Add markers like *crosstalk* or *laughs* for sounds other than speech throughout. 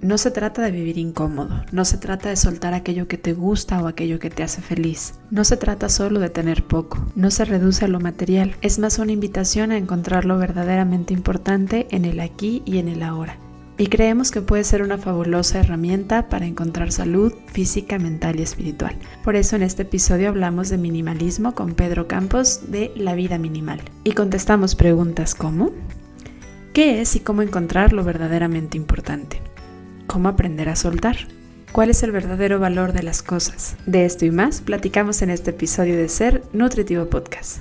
No se trata de vivir incómodo, no se trata de soltar aquello que te gusta o aquello que te hace feliz. No se trata solo de tener poco, no se reduce a lo material, es más una invitación a encontrar lo verdaderamente importante en el aquí y en el ahora. Y creemos que puede ser una fabulosa herramienta para encontrar salud física, mental y espiritual. Por eso en este episodio hablamos de minimalismo con Pedro Campos de La vida minimal. Y contestamos preguntas como ¿qué es y cómo encontrar lo verdaderamente importante? ¿Cómo aprender a soltar? ¿Cuál es el verdadero valor de las cosas? De esto y más platicamos en este episodio de Ser Nutritivo Podcast.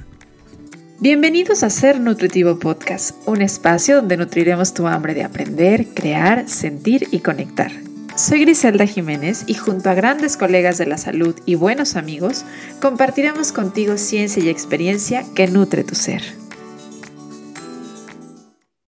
Bienvenidos a Ser Nutritivo Podcast, un espacio donde nutriremos tu hambre de aprender, crear, sentir y conectar. Soy Griselda Jiménez y junto a grandes colegas de la salud y buenos amigos, compartiremos contigo ciencia y experiencia que nutre tu ser.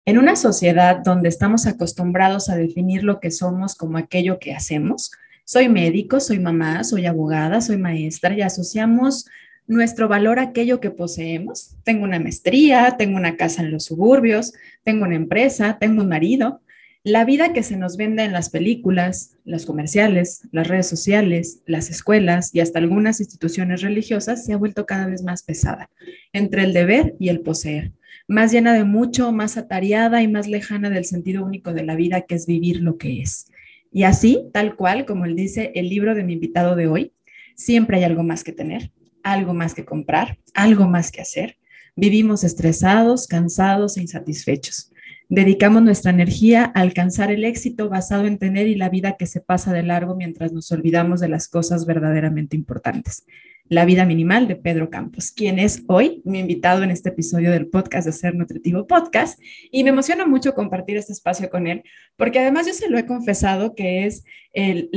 En una sociedad donde estamos acostumbrados a definir lo que somos como aquello que hacemos, soy médico, soy mamá, soy abogada, soy maestra y asociamos nuestro valor a aquello que poseemos. Tengo una maestría, tengo una casa en los suburbios, tengo una empresa, tengo un marido. La vida que se nos vende en las películas, los comerciales, las redes sociales, las escuelas y hasta algunas instituciones religiosas se ha vuelto cada vez más pesada entre el deber y el poseer más llena de mucho, más atareada y más lejana del sentido único de la vida, que es vivir lo que es. Y así, tal cual, como él dice el libro de mi invitado de hoy, siempre hay algo más que tener, algo más que comprar, algo más que hacer. Vivimos estresados, cansados e insatisfechos. Dedicamos nuestra energía a alcanzar el éxito basado en tener y la vida que se pasa de largo mientras nos olvidamos de las cosas verdaderamente importantes. La vida minimal de Pedro Campos, quien es hoy mi invitado en este episodio del podcast de Ser Nutritivo Podcast. Y me emociona mucho compartir este espacio con él, porque además yo se lo he confesado que es el,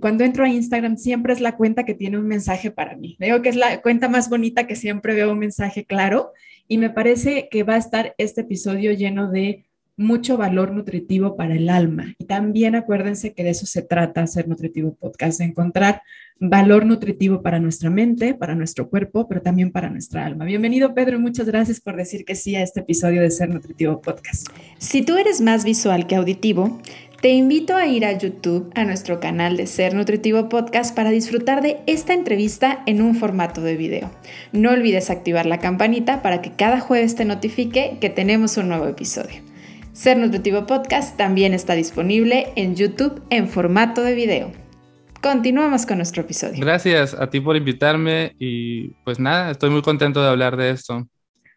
cuando entro a Instagram siempre es la cuenta que tiene un mensaje para mí. Digo que es la cuenta más bonita que siempre veo un mensaje claro y me parece que va a estar este episodio lleno de mucho valor nutritivo para el alma. Y también acuérdense que de eso se trata Ser Nutritivo Podcast, de encontrar valor nutritivo para nuestra mente, para nuestro cuerpo, pero también para nuestra alma. Bienvenido Pedro y muchas gracias por decir que sí a este episodio de Ser Nutritivo Podcast. Si tú eres más visual que auditivo, te invito a ir a YouTube, a nuestro canal de Ser Nutritivo Podcast, para disfrutar de esta entrevista en un formato de video. No olvides activar la campanita para que cada jueves te notifique que tenemos un nuevo episodio. Ser Nutritivo Podcast también está disponible en YouTube en formato de video. Continuamos con nuestro episodio. Gracias a ti por invitarme y pues nada, estoy muy contento de hablar de esto.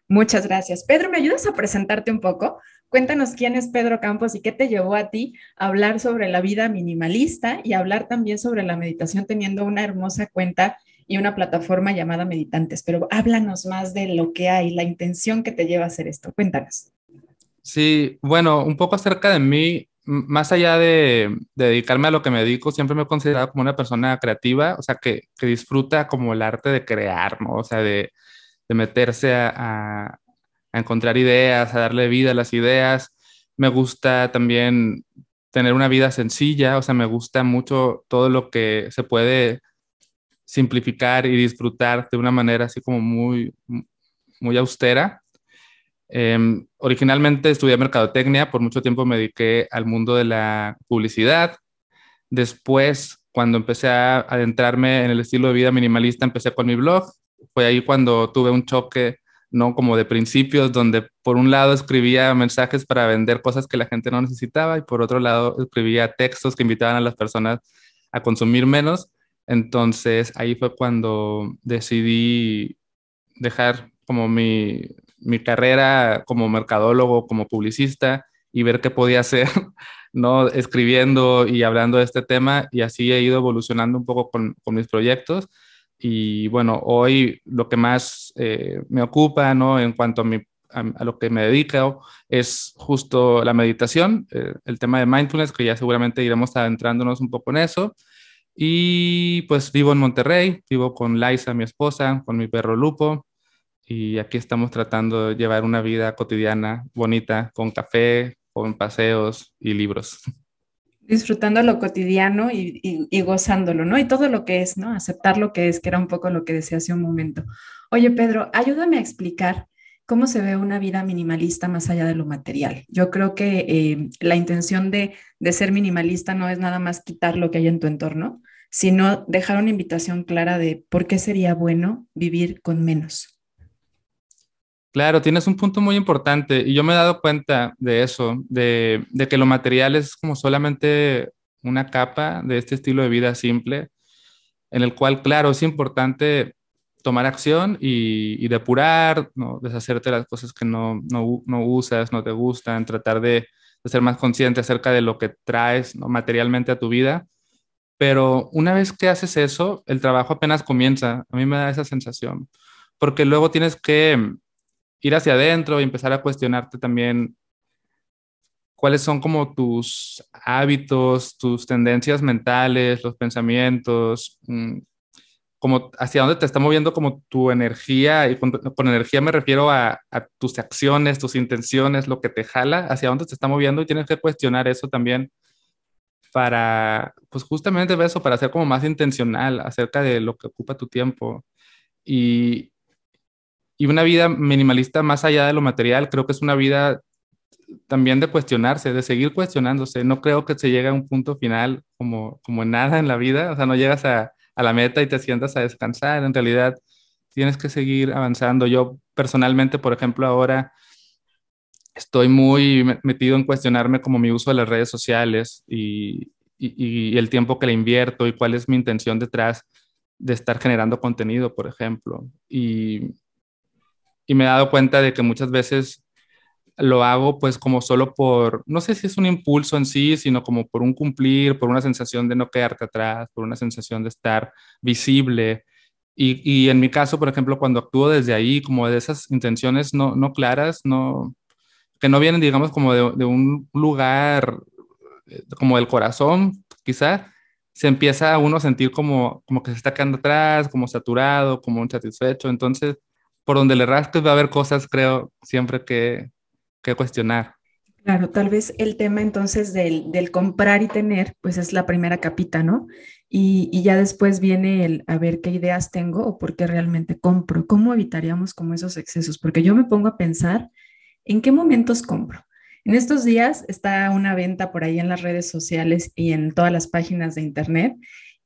Muchas gracias. Pedro, ¿me ayudas a presentarte un poco? Cuéntanos quién es Pedro Campos y qué te llevó a ti a hablar sobre la vida minimalista y hablar también sobre la meditación teniendo una hermosa cuenta y una plataforma llamada Meditantes. Pero háblanos más de lo que hay, la intención que te lleva a hacer esto. Cuéntanos. Sí, bueno, un poco acerca de mí, más allá de, dedicarme a lo que me dedico, siempre me he considerado como una persona creativa, o sea, que, disfruta como el arte de crear, ¿no? O sea, de, meterse a, encontrar ideas, a darle vida a las ideas. Me gusta también tener una vida sencilla, o sea, me gusta mucho todo lo que se puede simplificar y disfrutar de una manera así como muy, muy austera. Em, originalmente estudié mercadotecnia, por mucho tiempo me dediqué al mundo de la publicidad. Después, cuando empecé a adentrarme en el estilo de vida minimalista, empecé con mi blog. Fue ahí cuando tuve un choque, ¿no? Como de principios, donde por un lado escribía mensajes para vender cosas que la gente no necesitaba y por otro lado escribía textos que invitaban a las personas a consumir menos. Entonces ahí fue cuando decidí dejar como mi, mi carrera como mercadólogo, como publicista y ver qué podía hacer, *laughs* ¿no? Escribiendo y hablando de este tema y así he ido evolucionando un poco con, con mis proyectos. Y bueno, hoy lo que más eh, me ocupa, ¿no? En cuanto a, mi, a, lo que me dedico es justo la meditación, eh, el tema de mindfulness, que ya seguramente iremos adentrándonos un poco en eso. Y pues vivo en Monterrey, vivo con Laisa, mi esposa, con mi perro Lupo, y aquí estamos tratando de llevar una vida cotidiana bonita, con café, con paseos y libros. Disfrutando lo cotidiano y, gozándolo, ¿no? Y todo lo que es, ¿no? Aceptar lo que es, que era un poco lo que decía hace un momento. Oye, Pedro, ayúdame a explicar ¿Cómo se ve una vida minimalista más allá de lo material? Yo creo que eh, la intención de, de ser minimalista no es nada más quitar lo que hay en tu entorno, sino dejar una invitación clara de por qué sería bueno vivir con menos. Claro, tienes un punto muy importante y yo me he dado cuenta de eso, de, de, que lo material es como solamente una capa de este estilo de vida simple, en el cual, claro, es importante tomar acción y, depurar, ¿no? deshacerte las cosas que no, no, no, usas, no te gustan, tratar de, de, ser más consciente acerca de lo que traes materialmente a tu vida. Pero una vez que haces eso, el trabajo apenas comienza. A mí me da esa sensación, porque luego tienes que ir hacia adentro y empezar a cuestionarte también cuáles son como tus hábitos, tus tendencias mentales, los pensamientos, mm, como hacia dónde te está moviendo como tu energía, y con, energía me refiero a, tus acciones, tus intenciones, lo que te jala, hacia dónde te está moviendo y tienes que cuestionar eso también para, pues justamente eso, para ser como más intencional acerca de lo que ocupa tu tiempo. Y, y una vida minimalista más allá de lo material, creo que es una vida también de cuestionarse, de seguir cuestionándose. No creo que se llegue a un punto final como, como nada en la vida, o sea, no llegas a, a la meta y te sientas a descansar. En realidad, tienes que seguir avanzando. Yo personalmente, por ejemplo, ahora estoy muy metido en cuestionarme como mi uso de las redes sociales y, y, el tiempo que le invierto y cuál es mi intención detrás de estar generando contenido, por ejemplo. Y, y me he dado cuenta de que muchas veces lo hago pues como solo por, no sé si es un impulso en sí, sino como por un cumplir, por una sensación de no quedarte atrás, por una sensación de estar visible. Y, y en mi caso, por ejemplo, cuando actúo desde ahí, como de esas intenciones no, no claras, no, que no vienen, digamos, como de, un lugar eh, como del corazón, quizá, se empieza uno a sentir como, como que se está quedando atrás, como saturado, como insatisfecho. Entonces, por donde le rasques va a haber cosas, creo, siempre que, que cuestionar. Claro, tal vez el tema entonces del, del, comprar y tener, pues es la primera capita, ¿no? Y, y, ya después viene el a ver qué ideas tengo o por qué realmente compro. ¿Cómo evitaríamos como esos excesos? Porque yo me pongo a pensar en qué momentos compro. En estos días está una venta por ahí en las redes sociales y en todas las páginas de internet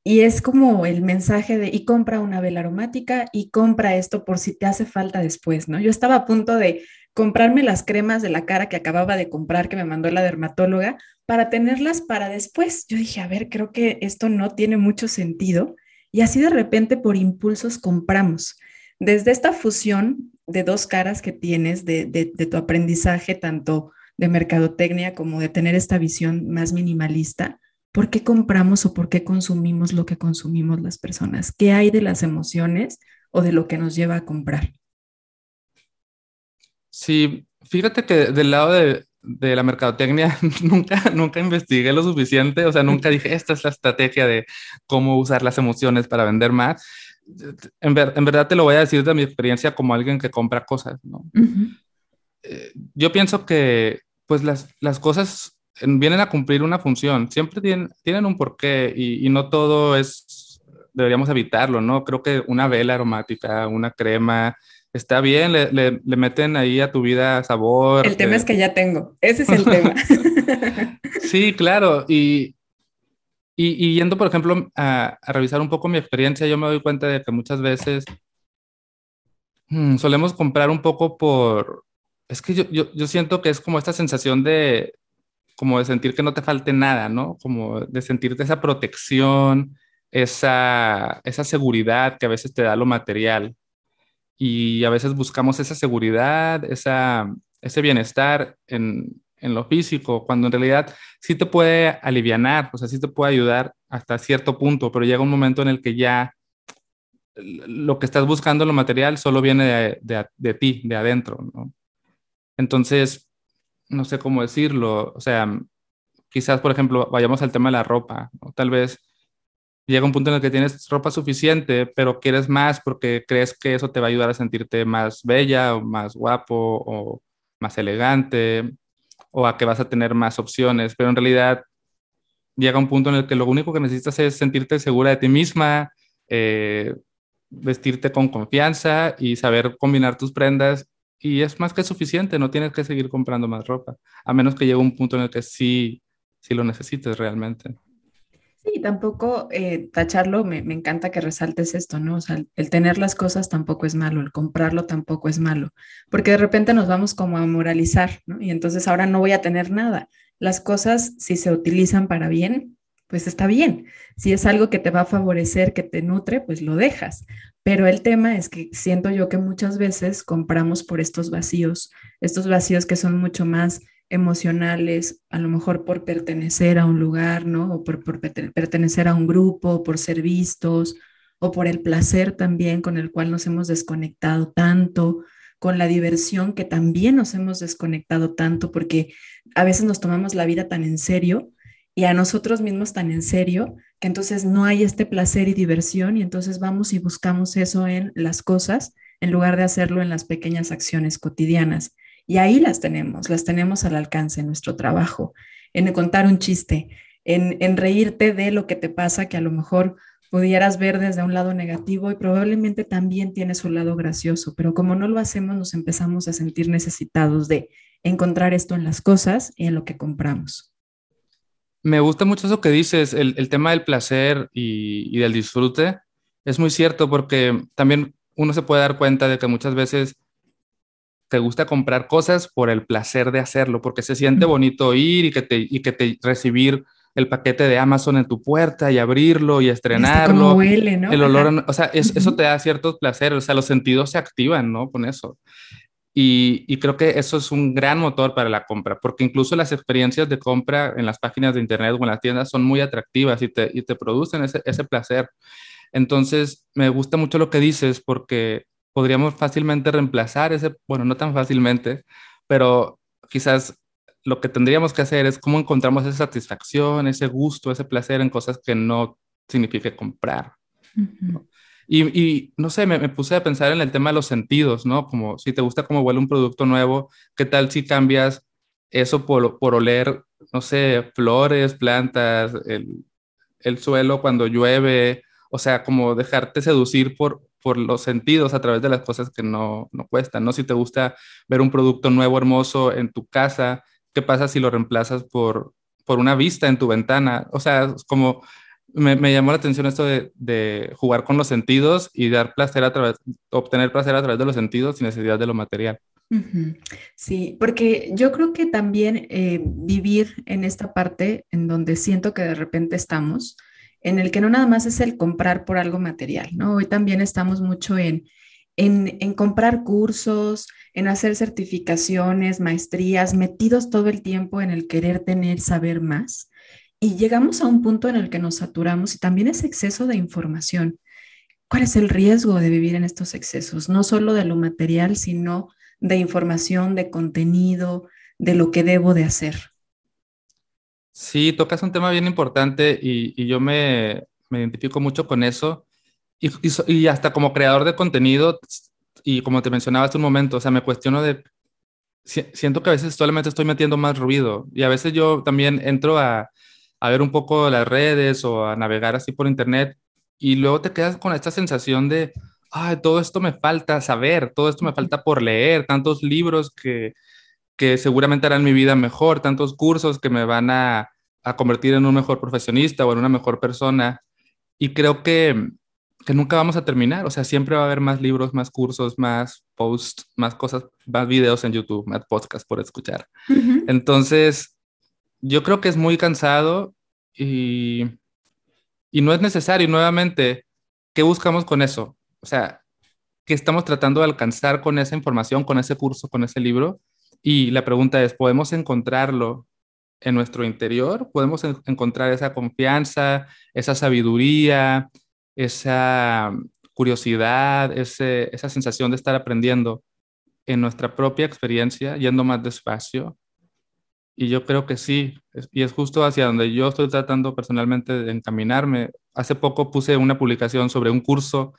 y es como el mensaje de y compra una vela aromática y compra esto por si te hace falta después, ¿no? Yo estaba a punto de comprarme las cremas de la cara que acababa de comprar, que me mandó la dermatóloga, para tenerlas para después. Yo dije, a ver, creo que esto no tiene mucho sentido. Y así de repente por impulsos compramos. Desde esta fusión de dos caras que tienes de, de tu aprendizaje, tanto de mercadotecnia como de tener esta visión más minimalista, ¿por qué compramos o por qué consumimos lo que consumimos las personas? ¿Qué hay de las emociones o de lo que nos lleva a comprar? Sí, fíjate que del lado de, de la mercadotecnia *laughs* nunca, nunca investigué lo suficiente, o sea, nunca dije, esta es la estrategia de cómo usar las emociones para vender más. En, ver, en verdad te lo voy a decir de mi experiencia como alguien que compra cosas, ¿no? Uh -huh. eh, yo pienso que pues las, las cosas vienen a cumplir una función, siempre tienen, tienen un porqué y, y no todo es, deberíamos evitarlo, ¿no? Creo que una vela aromática, una crema, está bien, le, le, le, meten ahí a tu vida sabor. El tema eh. es que ya tengo, ese es el *laughs* tema. sí, claro, y, y, y, yendo, por ejemplo, a, a, revisar un poco mi experiencia, yo me doy cuenta de que muchas veces hmm, solemos comprar un poco por... Es que yo, yo, yo siento que es como esta sensación de, como de sentir que no te falte nada, ¿no? Como de sentirte esa protección, esa, esa seguridad que a veces te da lo material y a veces buscamos esa seguridad, esa, ese bienestar en, en, lo físico, cuando en realidad sí te puede aliviar, o sea, sí te puede ayudar hasta cierto punto, pero llega un momento en el que ya lo que estás buscando, lo material, solo viene de, de, de ti, de adentro, ¿no? Entonces, no sé cómo decirlo, o sea, quizás, por ejemplo, vayamos al tema de la ropa, ¿no? tal vez llega un punto en el que tienes ropa suficiente, pero quieres más porque crees que eso te va a ayudar a sentirte más bella o más guapo o más elegante o a que vas a tener más opciones, pero en realidad llega un punto en el que lo único que necesitas es sentirte segura de ti misma, eh, vestirte con confianza y saber combinar tus prendas y es más que suficiente, no tienes que seguir comprando más ropa, a menos que llegue un punto en el que sí, sí lo necesites realmente. Sí, tampoco eh, tacharlo, me, me, encanta que resaltes esto, ¿no? O sea, el, tener las cosas tampoco es malo, el comprarlo tampoco es malo, porque de repente nos vamos como a moralizar, ¿no? Y entonces ahora no voy a tener nada. Las cosas, si se utilizan para bien, pues está bien. Si es algo que te va a favorecer, que te nutre, pues lo dejas. Pero el tema es que siento yo que muchas veces compramos por estos vacíos, estos vacíos que son mucho más emocionales, a lo mejor por pertenecer a un lugar, ¿no? O por, pertenecer a un grupo, por ser vistos, o por el placer también con el cual nos hemos desconectado tanto, con la diversión que también nos hemos desconectado tanto, porque a veces nos tomamos la vida tan en serio y a nosotros mismos tan en serio, que entonces no hay este placer y diversión y entonces vamos y buscamos eso en las cosas en lugar de hacerlo en las pequeñas acciones cotidianas. Y ahí las tenemos, las tenemos al alcance en nuestro trabajo, en contar un chiste, en, en reírte de lo que te pasa, que a lo mejor pudieras ver desde un lado negativo y probablemente también tiene su lado gracioso, pero como no lo hacemos, nos empezamos a sentir necesitados de encontrar esto en las cosas y en lo que compramos. Me gusta mucho eso que dices, el, el tema del placer y, y, del disfrute. Es muy cierto porque también uno se puede dar cuenta de que muchas veces te gusta comprar cosas por el placer de hacerlo, porque se siente bonito ir y que te, y que te recibir el paquete de Amazon en tu puerta y abrirlo y estrenarlo. Huele, ¿no? El olor, o sea, eso te da ciertos placeres, o sea, los sentidos se activan, ¿no? Con eso. Y, y, creo que eso es un gran motor para la compra, porque incluso las experiencias de compra en las páginas de internet o en las tiendas son muy atractivas y te, y te producen ese, ese placer. Entonces, me gusta mucho lo que dices porque podríamos fácilmente reemplazar ese, bueno, no tan fácilmente, pero quizás lo que tendríamos que hacer es cómo encontramos esa satisfacción, ese gusto, ese placer en cosas que no signifique comprar. Y, no sé, me, me, puse a pensar en el tema de los sentidos, ¿no? Como si te gusta cómo huele un producto nuevo, ¿qué tal si cambias eso por, por oler, no sé, flores, plantas, el, el suelo cuando llueve? O sea, como dejarte seducir por, por los sentidos a través de las cosas que no, no cuestan, ¿no? Si te gusta ver un producto nuevo, hermoso en tu casa, ¿qué pasa si lo reemplazas por, por una vista en tu ventana? O sea, como me, llamó la atención esto de, jugar con los sentidos y dar placer a obtener placer a través de los sentidos sin necesidad de lo material. Sí, porque yo creo que también eh, vivir en esta parte en donde siento que de repente estamos, en el que no nada más es el comprar por algo material, ¿no? Hoy también estamos mucho en, en, en, comprar cursos, en hacer certificaciones, maestrías, metidos todo el tiempo en el querer tener, saber más. Y llegamos a un punto en el que nos saturamos y también es exceso de información. ¿Cuál es el riesgo de vivir en estos excesos? No solo de lo material, sino de información, de contenido, de lo que debo de hacer. Sí, tocas un tema bien importante y, y yo me, me, identifico mucho con eso. Y, y, y, hasta como creador de contenido, y como te mencionaba hace un momento, o sea, me cuestiono de, siento que a veces solamente estoy metiendo más ruido y a veces yo también entro a, a ver un poco las redes o a navegar así por internet y luego te quedas con esta sensación de, ay, todo esto me falta saber, todo esto me falta por leer, tantos libros que, que seguramente harán mi vida mejor, tantos cursos que me van a, a, convertir en un mejor profesionista o en una mejor persona. Y creo que, que nunca vamos a terminar, o sea, siempre va a haber más libros, más cursos, más posts, más cosas, más videos en YouTube, más podcasts por escuchar. Uh -huh. Entonces, yo creo que es muy cansado y, y no es necesario. Nuevamente, ¿qué buscamos con eso? O sea, ¿qué estamos tratando de alcanzar con esa información, con ese curso, con ese libro? Y la pregunta es, ¿podemos encontrarlo en nuestro interior? ¿Podemos en encontrar esa confianza, esa sabiduría, esa curiosidad, ese, esa sensación de estar aprendiendo en nuestra propia experiencia, yendo más despacio? Y yo creo que sí, y es justo hacia donde yo estoy tratando personalmente de encaminarme. Hace poco puse una publicación sobre un curso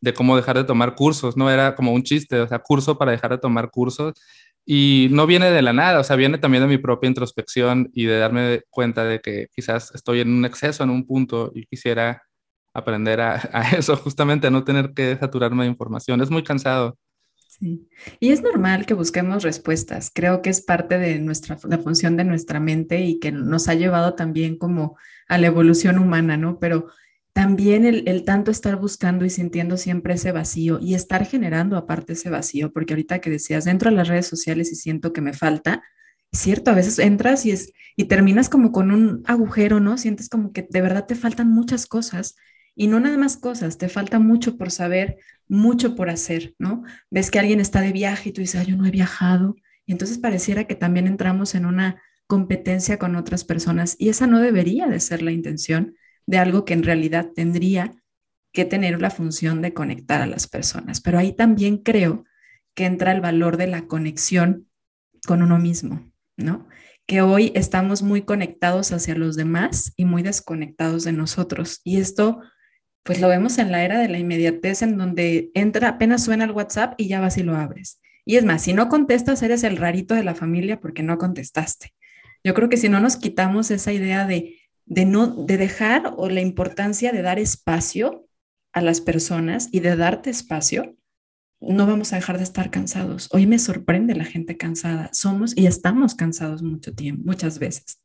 de cómo dejar de tomar cursos, no era como un chiste, o sea, curso para dejar de tomar cursos. Y no viene de la nada, o sea, viene también de mi propia introspección y de darme cuenta de que quizás estoy en un exceso en un punto y quisiera aprender a, *laughs* eso, justamente a no tener que saturarme de información. Es muy cansado. Y es normal que busquemos respuestas. Creo que es parte de nuestra, la función de nuestra mente y que nos ha llevado también como a la evolución humana, ¿no? Pero también el, el, tanto estar buscando y sintiendo siempre ese vacío y estar generando aparte ese vacío, porque ahorita que decías, dentro de las redes sociales y siento que me falta, cierto, a veces entras y, es, y terminas como con un agujero, ¿no? Sientes como que de verdad te faltan muchas cosas y no nada más cosas, te falta mucho por saber, mucho por hacer, ¿no? Ves que alguien está de viaje y tú dices, yo no he viajado. Y entonces pareciera que también entramos en una competencia con otras personas y esa no debería de ser la intención de algo que en realidad tendría que tener la función de conectar a las personas. Pero ahí también creo que entra el valor de la conexión con uno mismo, ¿no? Que hoy estamos muy conectados hacia los demás y muy desconectados de nosotros. Y esto pues lo vemos en la era de la inmediatez en donde entra, apenas suena el WhatsApp y ya vas y lo abres. Y es más, si no contestas, eres el rarito de la familia porque no contestaste. Yo creo que si no nos quitamos esa idea de, de no, de dejar o la importancia de dar espacio a las personas y de darte espacio, no vamos a dejar de estar cansados. Hoy me sorprende la gente cansada. Somos y estamos cansados mucho tiempo, muchas veces.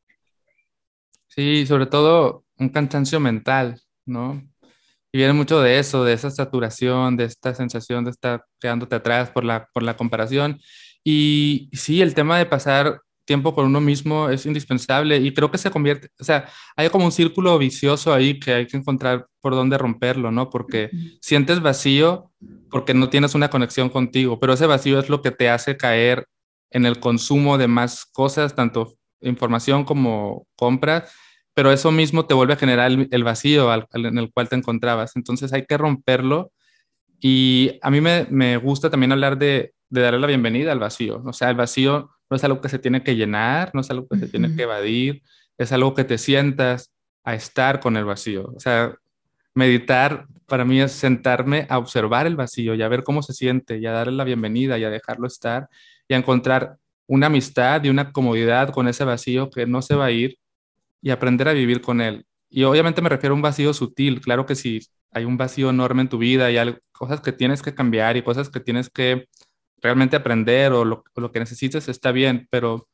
Sí, sobre todo un cansancio mental, ¿no? Y viene mucho de eso, de esa saturación, de esta sensación de estar quedándote atrás por la, por la comparación. Y sí, el tema de pasar tiempo con uno mismo es indispensable y creo que se convierte, o sea, hay como un círculo vicioso ahí que hay que encontrar por dónde romperlo, ¿no? Porque sientes vacío porque no tienes una conexión contigo, pero ese vacío es lo que te hace caer en el consumo de más cosas, tanto información como compras, pero eso mismo te vuelve a generar el, vacío en el cual te encontrabas. Entonces hay que romperlo y a mí me, me gusta también hablar de, de, darle la bienvenida al vacío. O sea, el vacío no es algo que se tiene que llenar, no es algo que se tiene que evadir, es algo que te sientas a estar con el vacío. O sea, meditar para mí es sentarme a observar el vacío y a ver cómo se siente y a darle la bienvenida y a dejarlo estar y a encontrar una amistad y una comodidad con ese vacío que no se va a ir y aprender a vivir con él. Y obviamente me refiero a un vacío sutil, claro que si hay un vacío enorme en tu vida y hay cosas que tienes que cambiar y cosas que tienes que realmente aprender o lo, que necesites está bien, pero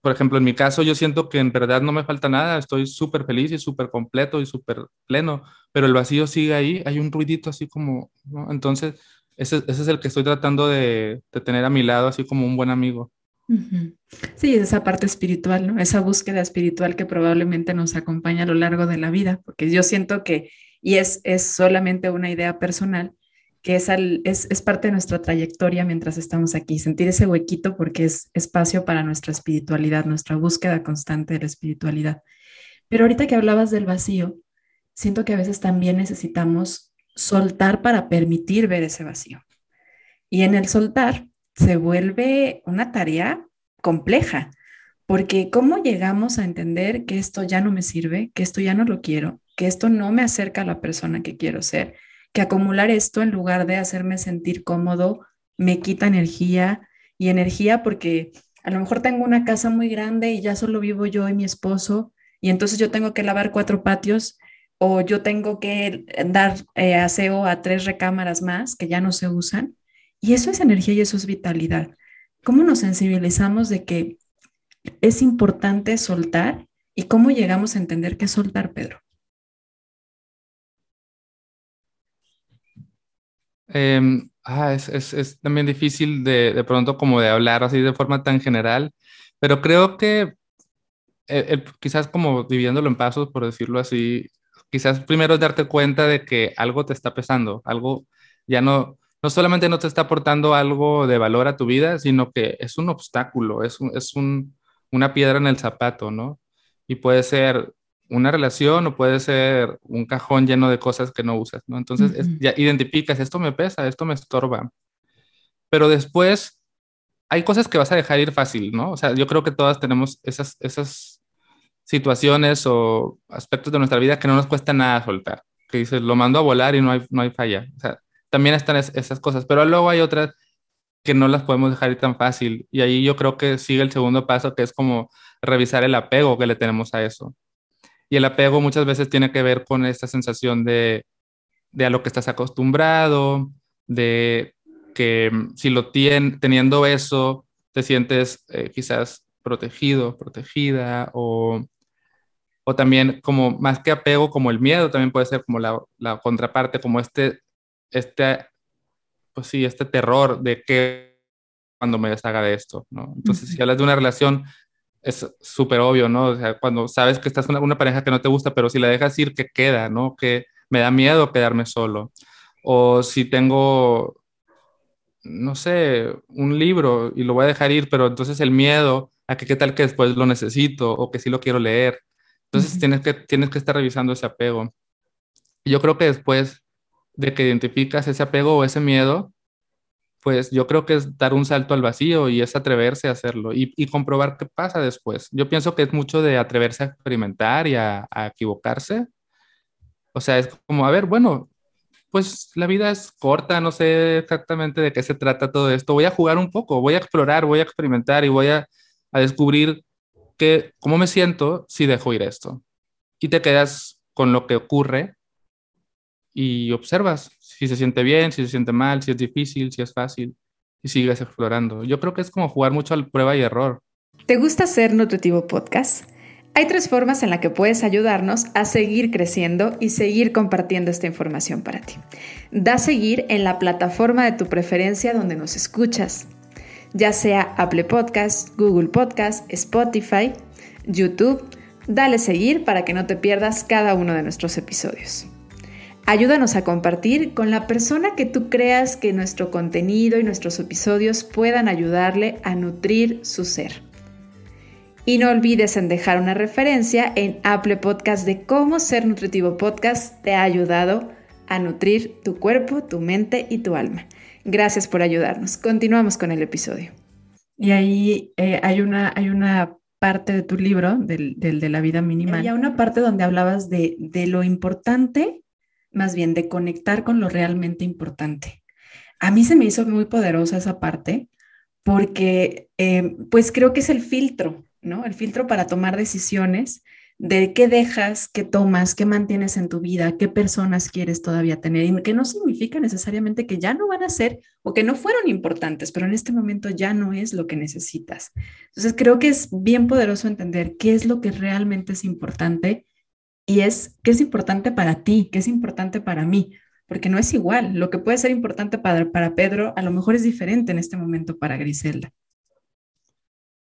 por ejemplo, en mi caso yo siento que en verdad no me falta nada, estoy súper feliz y súper completo y súper pleno, pero el vacío sigue ahí, hay un ruidito así como, Entonces, ese, ese, es el que estoy tratando de, de, tener a mi lado, así como un buen amigo. Sí, esa parte espiritual, ¿no? Esa búsqueda espiritual que probablemente nos acompaña a lo largo de la vida, porque yo siento que, y es, es solamente una idea personal, que es, es, es, parte de nuestra trayectoria mientras estamos aquí, sentir ese huequito porque es espacio para nuestra espiritualidad, nuestra búsqueda constante de la espiritualidad. Pero ahorita que hablabas del vacío, siento que a veces también necesitamos soltar para permitir ver ese vacío. Y en el soltar, se vuelve una tarea compleja, porque ¿cómo llegamos a entender que esto ya no me sirve, que esto ya no lo quiero, que esto no me acerca a la persona que quiero ser, que acumular esto en lugar de hacerme sentir cómodo me quita energía y energía porque a lo mejor tengo una casa muy grande y ya solo vivo yo y mi esposo y entonces yo tengo que lavar cuatro patios o yo tengo que dar eh, aseo a tres recámaras más que ya no se usan y eso es energía y eso es vitalidad. ¿Cómo nos sensibilizamos de que es importante soltar y cómo llegamos a entender qué es soltar, Pedro? Em, ah, es, también difícil de, pronto como de hablar así de forma tan general, pero creo que quizás como dividiéndolo en pasos, por decirlo así, quizás primero darte cuenta de que algo te está pesando, algo ya no, no solamente no te está aportando algo de valor a tu vida, sino que es un obstáculo, es, es un, una piedra en el zapato, ¿no? Y puede ser una relación o puede ser un cajón lleno de cosas que no usas, ¿no? Entonces ya identificas, esto me pesa, esto me estorba. Pero después hay cosas que vas a dejar ir fácil, ¿no? O sea, yo creo que todas tenemos esas, esas situaciones o aspectos de nuestra vida que no nos cuesta nada soltar. Que dices, lo mando a volar y no hay, no hay falla. O sea, también están esas cosas, pero luego hay otras que no las podemos dejar ir tan fácil. Y ahí yo creo que sigue el segundo paso, que es como revisar el apego que le tenemos a eso. Y el apego muchas veces tiene que ver con esta sensación de, de a lo que estás acostumbrado, de que mm, si lo tienen, teniendo eso, te sientes eh, quizás protegido, protegida, o, o también como más que apego, como el miedo, también puede ser como la, la contraparte, como este, este, pues sí, este terror de que cuando me deshaga de esto, ¿no? Entonces, si hablas de una relación, es súper obvio, ¿no? O sea, cuando sabes que estás con una pareja que no te gusta, pero si la dejas ir, ¿qué queda, no? Que me da miedo quedarme solo. O si tengo no sé, un libro y lo voy a dejar ir, pero entonces el miedo a que qué tal que después lo necesito o que sí lo quiero leer. Entonces tienes, que, tienes que estar revisando ese apego. yo creo que después de que identificas ese apego o ese miedo, pues yo creo que es dar un salto al vacío y es atreverse a hacerlo y, comprobar qué pasa después. Yo pienso que es mucho de atreverse a experimentar y a equivocarse. O sea, es como, a ver, bueno, pues la vida es corta, no sé exactamente de qué se trata todo esto. Voy a jugar un poco, voy a explorar, voy a experimentar y voy a, descubrir que, cómo me siento si dejo ir esto. Y te quedas con lo que ocurre y observas si se siente bien, si se siente mal, si es difícil, si es fácil y sigues explorando. Yo creo que es como jugar mucho al prueba y error. ¿Te gusta ser nutritivo podcast? Hay tres formas en las que puedes ayudarnos a seguir creciendo y seguir compartiendo esta información para ti. Da seguir en la plataforma de tu preferencia donde nos escuchas, ya sea Apple Podcast, Google Podcast, Spotify, YouTube. Dale seguir para que no te pierdas cada uno de nuestros episodios. Ayúdanos a compartir con la persona que tú creas que nuestro contenido y nuestros episodios puedan ayudarle a nutrir su ser. Y no olvides en dejar una referencia en Apple Podcast de cómo ser nutritivo podcast te ha ayudado a nutrir tu cuerpo, tu mente y tu alma. Gracias por ayudarnos. Continuamos con el episodio. Y ahí eh, hay, una, hay una parte de tu libro, del, de la vida minimal, hay una parte donde hablabas de, de lo importante, más bien de conectar con lo realmente importante. A mí se me hizo muy poderosa esa parte porque eh, pues creo que es el filtro, ¿no? El filtro para tomar decisiones de qué dejas, qué tomas, qué mantienes en tu vida, qué personas quieres todavía tener, y que no significa necesariamente que ya no van a ser o que no fueron importantes, pero en este momento ya no es lo que necesitas. Entonces creo que es bien poderoso entender qué es lo que realmente es importante y es qué es importante para ti, qué es importante para mí, porque no es igual. Lo que puede ser importante para, para Pedro a lo mejor es diferente en este momento para Griselda.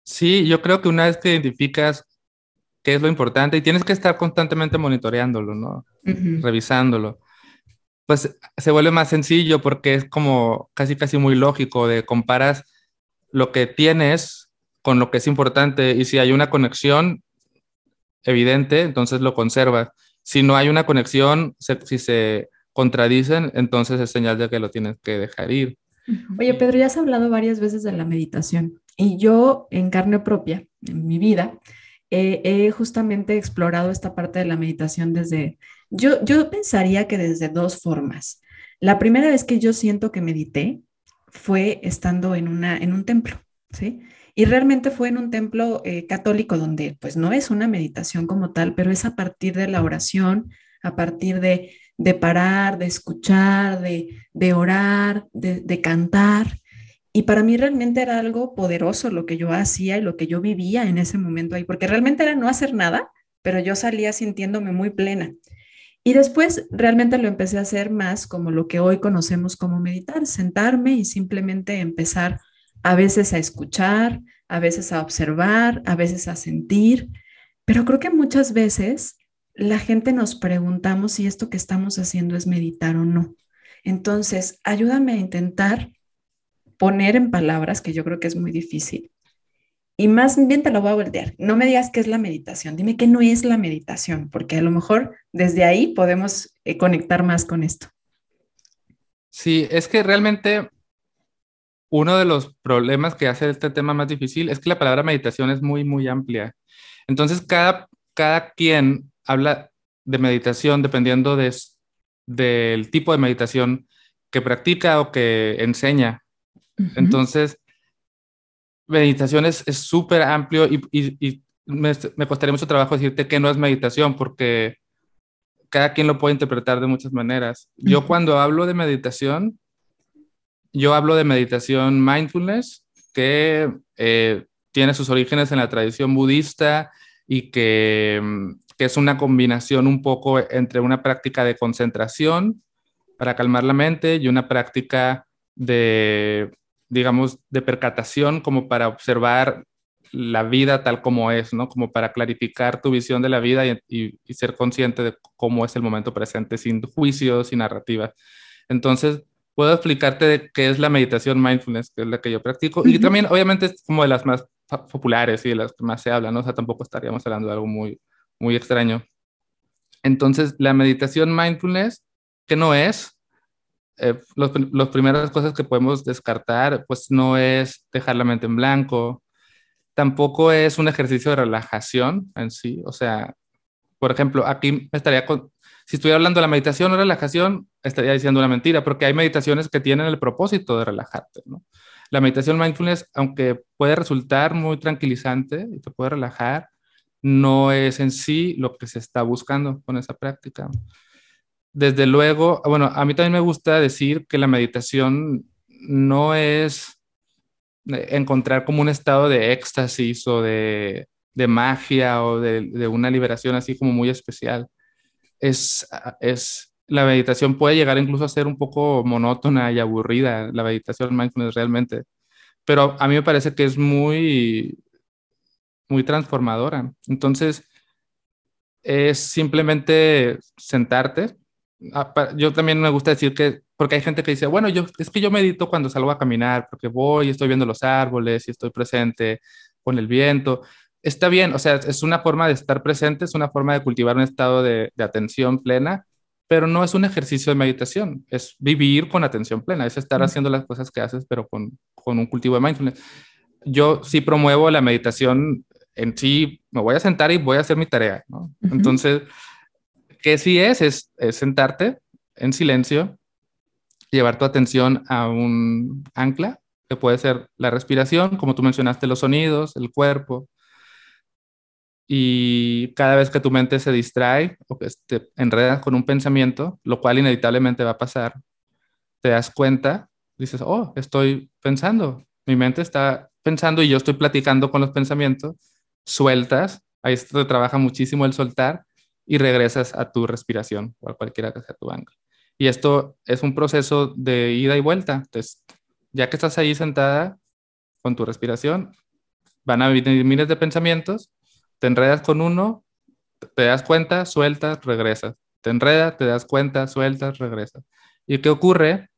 Sí, yo creo que una vez que identificas qué es lo importante y tienes que estar constantemente monitoreándolo, ¿no? Revisándolo. Pues se vuelve más sencillo porque es como casi casi muy lógico de comparas lo que tienes con lo que es importante y si hay una conexión evidente, entonces lo conservas. Si no hay una conexión, si se contradicen, entonces es señal de que lo tienes que dejar ir. Oye, Pedro, ya has hablado varias veces de la meditación. Y yo en carne propia, en mi vida, he justamente explorado esta parte de la meditación desde, yo, yo pensaría que desde dos formas. La primera vez que yo siento que medité fue estando en, una, en un templo, ¿sí? Y realmente fue en un templo eh, católico donde pues no es una meditación como tal, pero es a partir de la oración, a partir de, de parar, de escuchar, de, de orar, de, de cantar. Y para mí realmente era algo poderoso lo que yo hacía y lo que yo vivía en ese momento ahí, porque realmente era no hacer nada, pero yo salía sintiéndome muy plena. Y después realmente lo empecé a hacer más como lo que hoy conocemos como meditar, sentarme y simplemente empezar a veces a escuchar, a veces a observar, a veces a sentir, pero creo que muchas veces la gente nos preguntamos si esto que estamos haciendo es meditar o no. Entonces, ayúdame a intentar poner en palabras, que yo creo que es muy difícil. Y más bien te lo voy a voltear. No me digas qué es la meditación, dime qué no es la meditación, porque a lo mejor desde ahí podemos eh, conectar más con esto. Sí, es que realmente uno de los problemas que hace este tema más difícil es que la palabra meditación es muy, muy amplia. Entonces, cada, cada quien habla de meditación dependiendo de, del tipo de meditación que practica o que enseña. Entonces, meditación es súper amplio y, me, me, costaría mucho trabajo decirte que no es meditación porque cada quien lo puede interpretar de muchas maneras. Yo cuando hablo de meditación, yo hablo de meditación mindfulness, que eh, tiene sus orígenes en la tradición budista y que, mm, que, es una combinación un poco entre una práctica de concentración para calmar la mente y una práctica de, digamos, de percatación como para observar la vida tal como es, ¿no? Como para clarificar tu visión de la vida y, ser consciente de cómo es el momento presente, sin juicios, sin narrativa. Entonces, puedo explicarte de qué es la meditación mindfulness, que es la que yo practico, y también, obviamente, es como de las más populares y de las que más se hablan, ¿no? O sea, tampoco estaríamos hablando de algo muy, muy extraño. Entonces, la meditación mindfulness, ¿qué no es? Eh, las primeras cosas que podemos descartar, pues no es dejar la mente en blanco, tampoco es un ejercicio de relajación en sí. O sea, por ejemplo, aquí me estaría con, si estuviera hablando de la meditación o relajación, estaría diciendo una mentira, porque hay meditaciones que tienen el propósito de relajarte. La meditación mindfulness, aunque puede resultar muy tranquilizante y te puede relajar, no es en sí lo que se está buscando con esa práctica. Desde luego, bueno, a mí también me gusta decir que la meditación no es encontrar como un estado de éxtasis o de, de magia o de, una liberación así como muy especial. Es, es, la meditación puede llegar incluso a ser un poco monótona y aburrida, la meditación mindfulness realmente, pero a mí me parece que es muy, muy transformadora. Entonces, es simplemente sentarte. Ah, yo también me gusta decir que porque hay gente que dice, bueno, yo, es que yo medito cuando salgo a caminar, porque voy y estoy viendo los árboles y estoy presente con el viento. Está bien, o sea, es una forma de estar presente, es una forma de cultivar un estado de, atención plena, pero no es un ejercicio de meditación, es vivir con atención plena, es estar haciendo las cosas que haces, pero con, con un cultivo de mindfulness. Yo sí promuevo la meditación en sí, me voy a sentar y voy a hacer mi tarea, ¿no? Entonces, ¿qué sí es? Es, es sentarte en silencio, llevar tu atención a un ancla, que puede ser la respiración, como tú mencionaste, los sonidos, el cuerpo. Y cada vez que tu mente se distrae o que te enredas con un pensamiento, lo cual inevitablemente va a pasar, te das cuenta, dices, oh, estoy pensando, mi mente está pensando y yo estoy platicando con los pensamientos, sueltas, ahí te trabaja muchísimo el soltar y regresas a tu respiración o a cualquiera que sea tu ancla. Y esto es un proceso de ida y vuelta. Entonces, ya que estás ahí sentada con tu respiración, van a venir miles de pensamientos, te enredas con uno, te das cuenta, sueltas, regresas. Te enredas, te das cuenta, sueltas, regresas. ¿Y qué ocurre?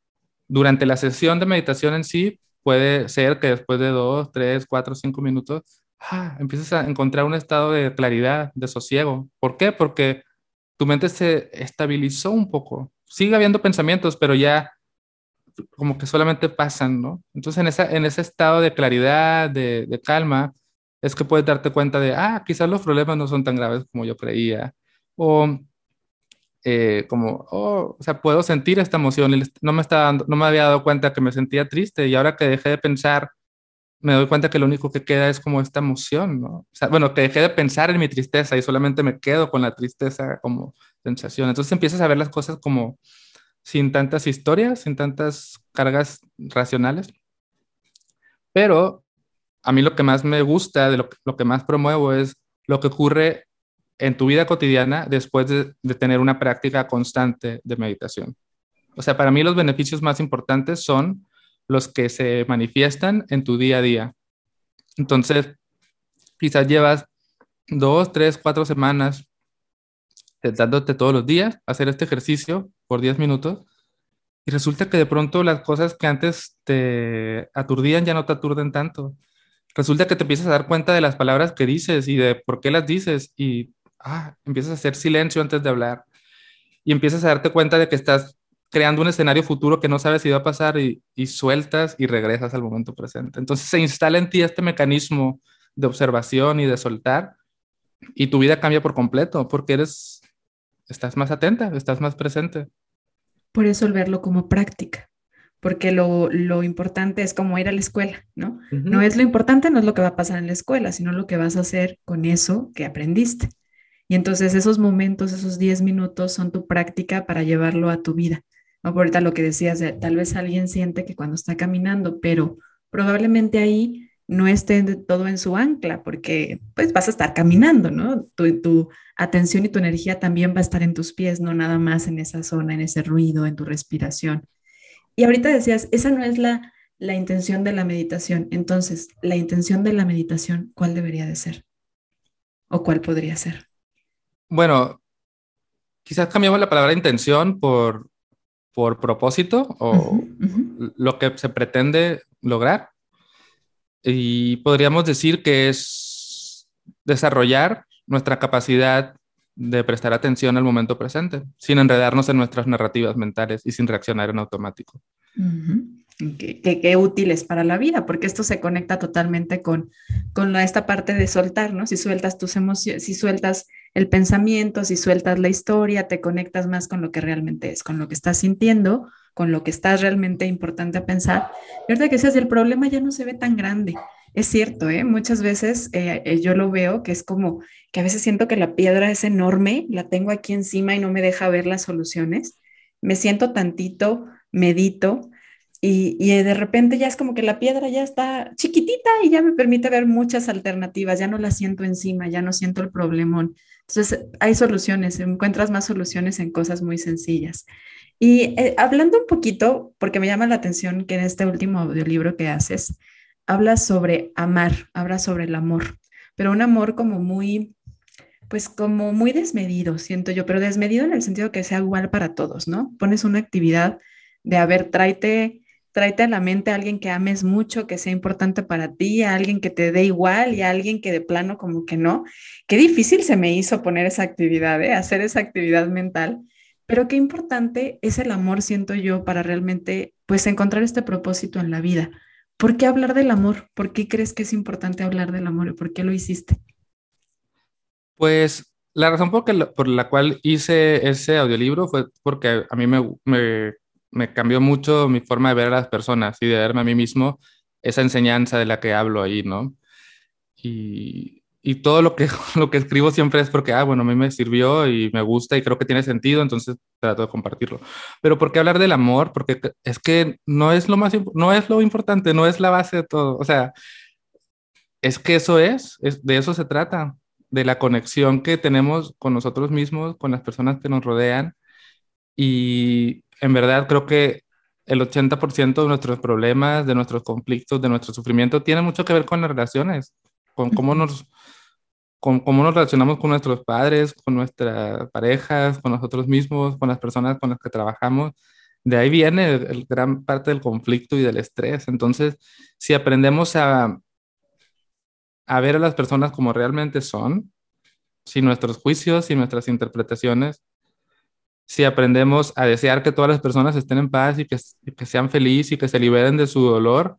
Durante la sesión de meditación en sí, puede ser que después de dos, tres, cuatro, cinco minutos, ah, empiezas a encontrar un estado de claridad, de sosiego. ¿Por qué? Porque tu mente se estabilizó un poco sigue habiendo pensamientos, pero ya como que solamente pasan, ¿no? Entonces en, en ese estado de claridad, de, de, calma, es que puedes darte cuenta de, ah, quizás los problemas no son tan graves como yo creía, o eh, como, oh, o sea, puedo sentir esta emoción, no me, estaba dando, no me había dado cuenta que me sentía triste y ahora que dejé de pensar, me doy cuenta que lo único que queda es como esta emoción, ¿no? O sea, bueno, que dejé de pensar en mi tristeza y solamente me quedo con la tristeza como sensación. Entonces empiezas a ver las cosas como sin tantas historias, sin tantas cargas racionales. Pero a mí lo que más me gusta, de lo, que más promuevo es lo que ocurre en tu vida cotidiana después de, tener una práctica constante de meditación. O sea, para mí los beneficios más importantes son los que se manifiestan en tu día a día. Entonces, quizás llevas dos, tres, cuatro semanas dándote todos los días, hacer este ejercicio por 10 minutos, y resulta que de pronto las cosas que antes te aturdían ya no te aturden tanto. Resulta que te empiezas a dar cuenta de las palabras que dices y de por qué las dices y ah, empiezas a hacer silencio antes de hablar y empiezas a darte cuenta de que estás creando un escenario futuro que no sabes si va a pasar y, y sueltas y regresas al momento presente. Entonces se instala en ti este mecanismo de observación y de soltar y tu vida cambia por completo porque eres estás más atenta, estás más presente. Por eso verlo como práctica, porque lo, lo importante es como ir a la escuela, ¿no? No es lo importante, no es lo que va a pasar en la escuela, sino lo que vas a hacer con eso que aprendiste. Y entonces esos momentos, esos 10 minutos son tu práctica para llevarlo a tu vida, ahorita lo que decías, de, tal vez alguien siente que cuando está caminando, pero probablemente ahí no esté todo en su ancla, porque pues vas a estar caminando, ¿no? Tu, tu atención y tu energía también va a estar en tus pies, no nada más en esa zona, en ese ruido, en tu respiración. Y ahorita decías, esa no es la, la intención de la meditación. Entonces, la intención de la meditación, ¿cuál debería de ser? ¿O cuál podría ser? Bueno, quizás cambiamos la palabra intención por, por propósito o lo que se pretende lograr. Y podríamos decir que es desarrollar nuestra capacidad de prestar atención al momento presente, sin enredarnos en nuestras narrativas mentales y sin reaccionar en automático. Qué, útil es para la vida, porque esto se conecta totalmente con, con esta parte de soltar, ¿no? Si sueltas tus emociones, si sueltas el pensamiento, si sueltas la historia, te conectas más con lo que realmente es, con lo que estás sintiendo, con lo que estás realmente importante a pensar. Y ahorita que seas el problema ya no se ve tan grande. Es cierto, ¿eh? muchas veces eh, eh, yo lo veo que es como que a veces siento que la piedra es enorme, la tengo aquí encima y no me deja ver las soluciones. Me siento tantito, medito y, de repente ya es como que la piedra ya está chiquitita y ya me permite ver muchas alternativas, ya no la siento encima, ya no siento el problemón. Entonces hay soluciones, encuentras más soluciones en cosas muy sencillas. Y hablando un poquito, porque me llama la atención que en este último audiolibro que haces, hablas sobre amar, hablas sobre el amor, pero un amor como muy, pues como muy desmedido, siento yo, pero desmedido en el sentido que sea igual para todos, ¿no? Pones una actividad de, a ver, tráete, tráete a la mente a alguien que ames mucho, que sea importante para ti, a alguien que te dé igual y a alguien que de plano como que no. Qué difícil se me hizo poner esa actividad, ¿eh? hacer esa actividad mental pero qué importante es el amor, siento yo, para realmente, pues, encontrar este propósito en la vida. ¿Por qué hablar del amor? ¿Por qué crees que es importante hablar del amor por qué lo hiciste? Pues la razón por, por la cual hice ese audiolibro fue porque a mí me, me, me, cambió mucho mi forma de ver a las personas y de verme a mí mismo esa enseñanza de la que hablo ahí, ¿no? Y, y todo lo que, *laughs* lo que escribo siempre es porque, ah, bueno, a mí me sirvió y me gusta y creo que tiene sentido, entonces trato de compartirlo. Pero ¿por qué hablar del amor? Porque es que no es lo más, no es lo importante, no es la base de todo. O sea, es que eso es, es de eso se trata, de la conexión que tenemos con nosotros mismos, con las personas que nos rodean. Y en verdad creo que el 80% de nuestros problemas, de nuestros conflictos, de nuestro sufrimiento, tiene mucho que ver con las relaciones, con cómo nos con cómo nos relacionamos con nuestros padres, con nuestras parejas, con nosotros mismos, con las personas con las que trabajamos. De ahí viene gran parte del conflicto y del estrés. Entonces, si aprendemos a, a ver a las personas como realmente son, sin nuestros juicios y nuestras interpretaciones, si aprendemos a desear que todas las personas estén en paz y que, y que sean felices y que se liberen de su dolor,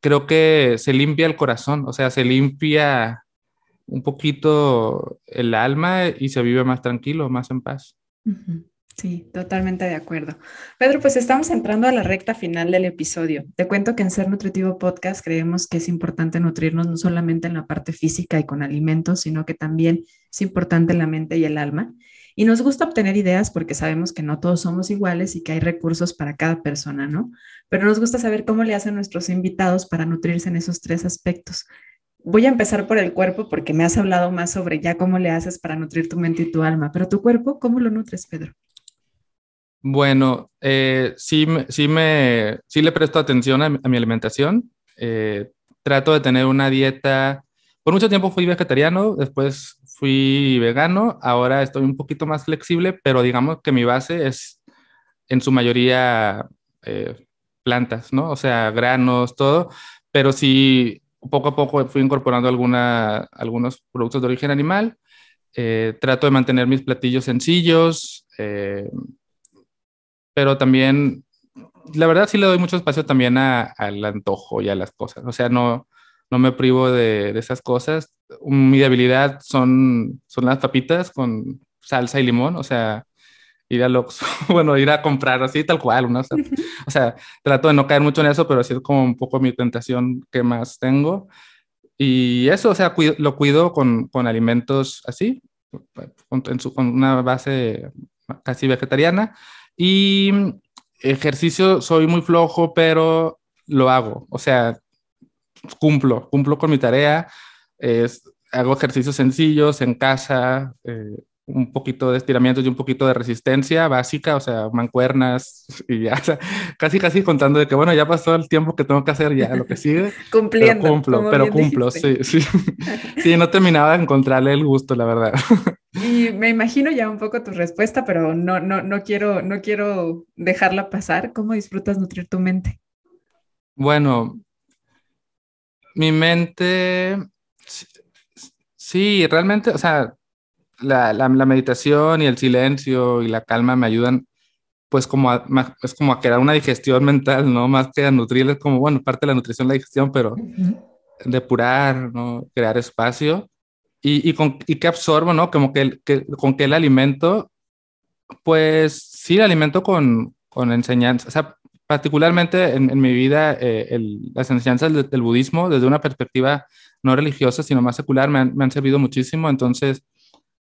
creo que se limpia el corazón, o sea, se limpia un poquito el alma y se vive más tranquilo, más en paz. Sí, totalmente de acuerdo. Pedro, pues estamos entrando a la recta final del episodio. Te cuento que en Ser Nutritivo Podcast creemos que es importante nutrirnos no solamente en la parte física y con alimentos, sino que también es importante la mente y el alma. Y nos gusta obtener ideas porque sabemos que no todos somos iguales y que hay recursos para cada persona, ¿no? Pero nos gusta saber cómo le hacen nuestros invitados para nutrirse en esos tres aspectos. Voy a empezar por el cuerpo porque me has hablado más sobre ya cómo le haces para nutrir tu mente y tu alma, pero tu cuerpo, ¿cómo lo nutres, Pedro? Bueno, eh, sí, sí, me, sí le presto atención a, mi alimentación. Eh, trato de tener una dieta. Por mucho tiempo fui vegetariano, después fui vegano, ahora estoy un poquito más flexible, pero digamos que mi base es en su mayoría eh, plantas, ¿no? O sea, granos, todo, pero sí, poco a poco fui incorporando alguna, algunos productos de origen animal. Eh, trato de mantener mis platillos sencillos, eh, pero también, la verdad sí le doy mucho espacio también al antojo y a las cosas. O sea, no, no me privo de, de, esas cosas. Mi debilidad son, son las papitas con salsa y limón, o sea, ir a los, *laughs* bueno, ir a comprar así tal cual, ¿no? o, sea, trato de no caer mucho en eso, pero así es como un poco mi tentación que más tengo. Y eso, o sea, lo cuido con, con alimentos así, con, en su, con una base casi vegetariana, Y ejercicio soy muy flojo, pero lo hago. O sea, cumplo, cumplo con mi tarea. Es, hago ejercicios sencillos en casa, eh, un poquito de estiramientos y un poquito de resistencia básica, o sea, mancuernas *laughs* y ya, casi casi contando de que, bueno, ya pasó el tiempo que tengo que hacer, ya lo que sigue. *laughs* Cumpliendo. Pero cumplo, pero cumplo, sí, sí. *laughs* sí, no terminaba de encontrarle el gusto, la verdad. Y me imagino ya un poco tu respuesta, pero no, no, no, quiero, no quiero dejarla pasar. ¿Cómo disfrutas nutrir tu mente? Bueno, mi mente, sí, realmente, o sea, la, la, meditación y el silencio y la calma me ayudan, pues como a, es como a crear una digestión mental, ¿no? Más que a nutrirles como, bueno, parte de la nutrición, la digestión, pero depurar, ¿no? Crear espacio. Y, y, con, y que absorbo, ¿no? Como que, que, con que el alimento, pues sí, el alimento con, con enseñanza, o sea, particularmente en, en mi vida, eh, el, las enseñanzas del, del, budismo, desde una perspectiva no religiosa, sino más secular, me han, me han servido muchísimo. Entonces,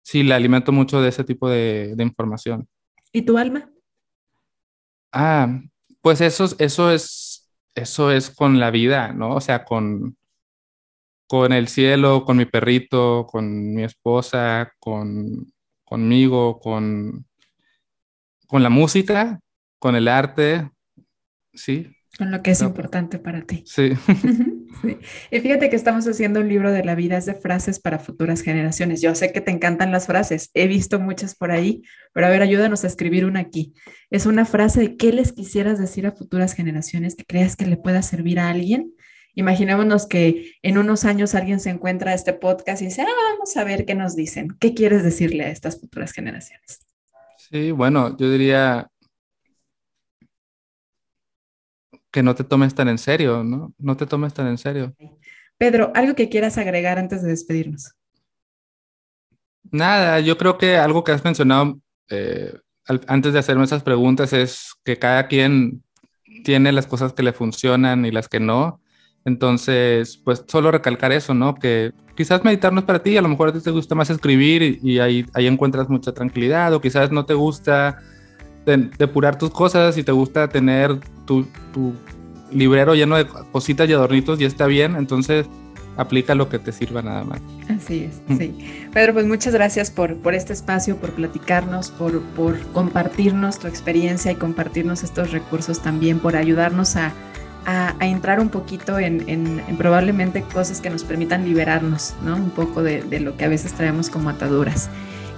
sí, le alimento mucho de ese tipo de, de información. ¿Y tu alma? Ah, pues eso, eso es, eso es con la vida, ¿no? O sea, con, con el cielo, con mi perrito, con mi esposa, con, conmigo, con, con la música, con el arte, sí. Con lo que es importante para ti. Sí. *laughs* sí. Y fíjate que estamos haciendo un libro de la vida, es de frases para futuras generaciones. Yo sé que te encantan las frases, he visto muchas por ahí, pero a ver, ayúdanos a escribir una aquí. Es una frase de qué les quisieras decir a futuras generaciones que creas que le pueda servir a alguien. Imaginémonos que en unos años alguien se encuentra este podcast y dice, ah, vamos a ver qué nos dicen. ¿Qué quieres decirle a estas futuras generaciones? Sí, bueno, yo diría, que no te tomes tan en serio, ¿no? No te tomes tan en serio. Pedro, ¿algo que quieras agregar antes de despedirnos? Nada, yo creo que algo que has mencionado eh, al, antes de hacerme esas preguntas es que cada quien tiene las cosas que le funcionan y las que no. Entonces, pues solo recalcar eso, ¿no? Que quizás meditar no es para ti, a lo mejor a ti te gusta más escribir y, y ahí, ahí encuentras mucha tranquilidad, o quizás no te gusta depurar tus cosas y te gusta tener tu, tu, librero lleno de cositas y adornitos y está bien, entonces aplica lo que te sirva nada más. Así es, mm. sí. Pedro, pues muchas gracias por, por este espacio, por platicarnos, por, por compartirnos tu experiencia y compartirnos estos recursos también, por ayudarnos a, a, a entrar un poquito en, en, en, probablemente cosas que nos permitan liberarnos, ¿no? Un poco de, de lo que a veces traemos como ataduras.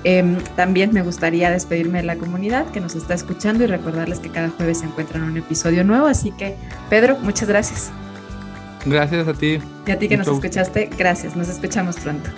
Eh, también me gustaría despedirme de la comunidad que nos está escuchando y recordarles que cada jueves se encuentran un episodio nuevo. Así que, Pedro, muchas gracias. Gracias a ti. Y a ti que Mucho nos escuchaste, gracias. Nos escuchamos pronto.